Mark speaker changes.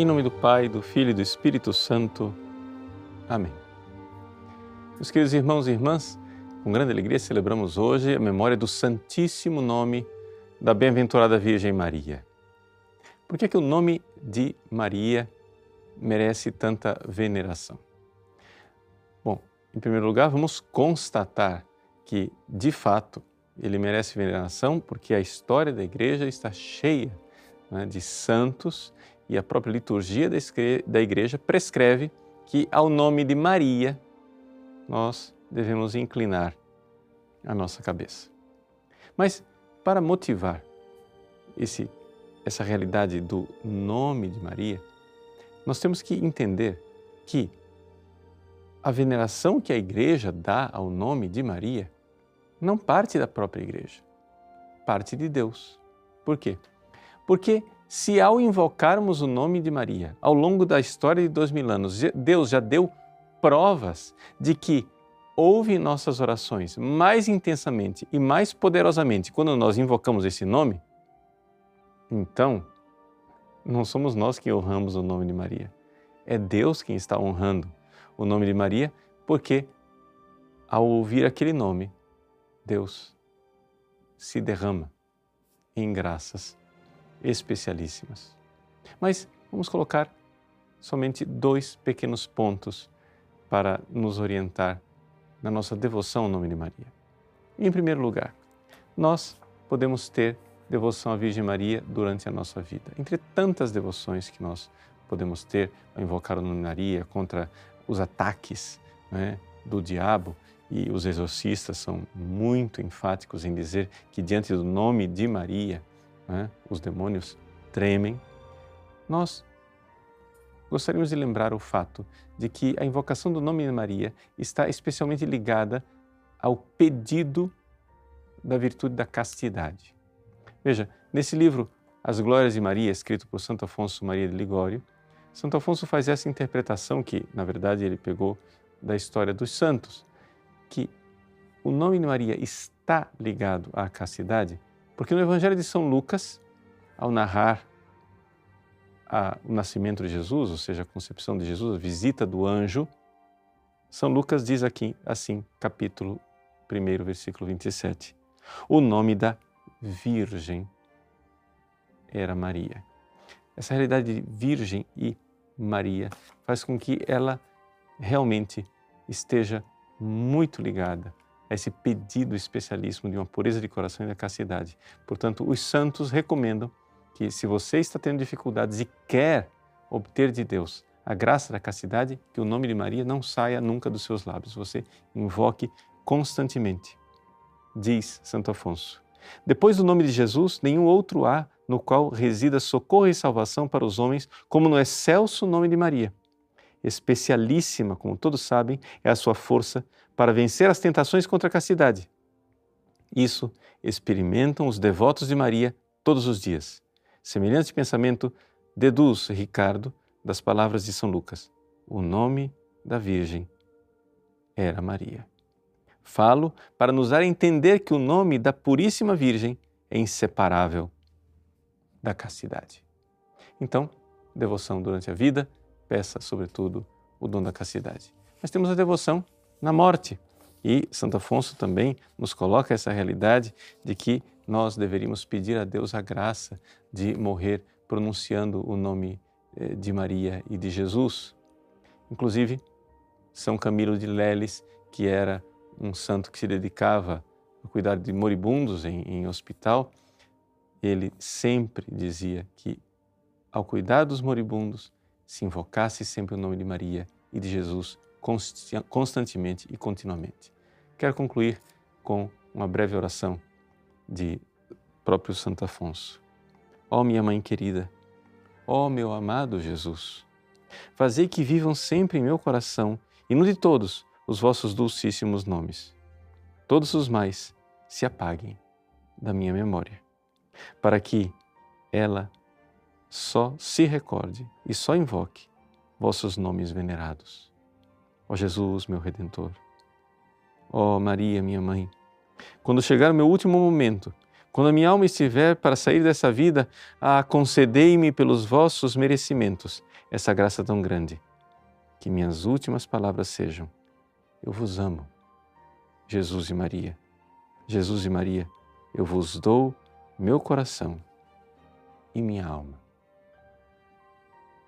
Speaker 1: Em nome do Pai, do Filho e do Espírito Santo. Amém. Meus queridos irmãos e irmãs, com grande alegria celebramos hoje a memória do Santíssimo Nome da Bem-aventurada Virgem Maria. Por que, é que o nome de Maria merece tanta veneração? Bom, em primeiro lugar, vamos constatar que, de fato, ele merece veneração porque a história da igreja está cheia né, de santos e a própria liturgia da igreja prescreve que, ao nome de Maria, nós devemos inclinar a nossa cabeça. Mas, para motivar esse, essa realidade do nome de Maria, nós temos que entender que a veneração que a igreja dá ao nome de Maria não parte da própria igreja, parte de Deus. Por quê? Porque se ao invocarmos o nome de Maria, ao longo da história de dois mil anos, Deus já deu provas de que ouve nossas orações mais intensamente e mais poderosamente quando nós invocamos esse nome, então não somos nós que honramos o nome de Maria. É Deus quem está honrando o nome de Maria, porque ao ouvir aquele nome, Deus se derrama em graças especialíssimas. Mas vamos colocar somente dois pequenos pontos para nos orientar na nossa devoção ao nome de Maria. Em primeiro lugar, nós podemos ter devoção à Virgem Maria durante a nossa vida. Entre tantas devoções que nós podemos ter ao invocar o nome de Maria contra os ataques né, do diabo, e os exorcistas são muito enfáticos em dizer que diante do nome de Maria né, os demônios tremem, nós gostaríamos de lembrar o fato de que a invocação do nome de Maria está especialmente ligada ao pedido da virtude da castidade. Veja, nesse livro As Glórias de Maria, escrito por Santo Afonso Maria de Ligório, Santo Afonso faz essa interpretação que, na verdade, ele pegou da história dos santos, que o nome de Maria está ligado à castidade porque no Evangelho de São Lucas, ao narrar a, o nascimento de Jesus, ou seja, a concepção de Jesus, a visita do anjo, São Lucas diz aqui, assim, capítulo 1, versículo 27, o nome da Virgem era Maria. Essa realidade de Virgem e Maria faz com que ela realmente esteja muito ligada a esse pedido especialíssimo de uma pureza de coração e da castidade. Portanto, os santos recomendam que, se você está tendo dificuldades e quer obter de Deus a graça da castidade, que o nome de Maria não saia nunca dos seus lábios. Você invoque constantemente. Diz Santo Afonso. Depois do nome de Jesus, nenhum outro há no qual resida socorro e salvação para os homens, como no excelso nome de Maria. Especialíssima, como todos sabem, é a sua força para vencer as tentações contra a castidade. Isso experimentam os devotos de Maria todos os dias. Semelhante pensamento deduz Ricardo das palavras de São Lucas. O nome da Virgem era Maria. Falo para nos dar a entender que o nome da Puríssima Virgem é inseparável da castidade. Então, devoção durante a vida, peça, sobretudo, o dom da castidade. Mas temos a devoção na morte. E Santo Afonso também nos coloca essa realidade de que nós deveríamos pedir a Deus a graça de morrer pronunciando o nome eh, de Maria e de Jesus. Inclusive, São Camilo de Leles, que era um santo que se dedicava a cuidar de moribundos em, em hospital, ele sempre dizia que, ao cuidar dos moribundos, se invocasse sempre o nome de Maria e de Jesus constantemente e continuamente. Quero concluir com uma breve oração de próprio Santo Afonso. Ó oh, minha mãe querida, ó oh, meu amado Jesus, fazei que vivam sempre em meu coração e no de todos os vossos dulcíssimos nomes. Todos os mais se apaguem da minha memória, para que ela só se recorde e só invoque vossos nomes venerados Ó Jesus, meu Redentor. Ó Maria, minha mãe, quando chegar o meu último momento, Quando a minha alma estiver para sair dessa vida, ah, concedei-me pelos vossos merecimentos essa graça tão grande. Que minhas últimas palavras sejam: Eu vos amo, Jesus e Maria. Jesus e Maria, eu vos dou meu coração e minha alma.